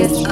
it's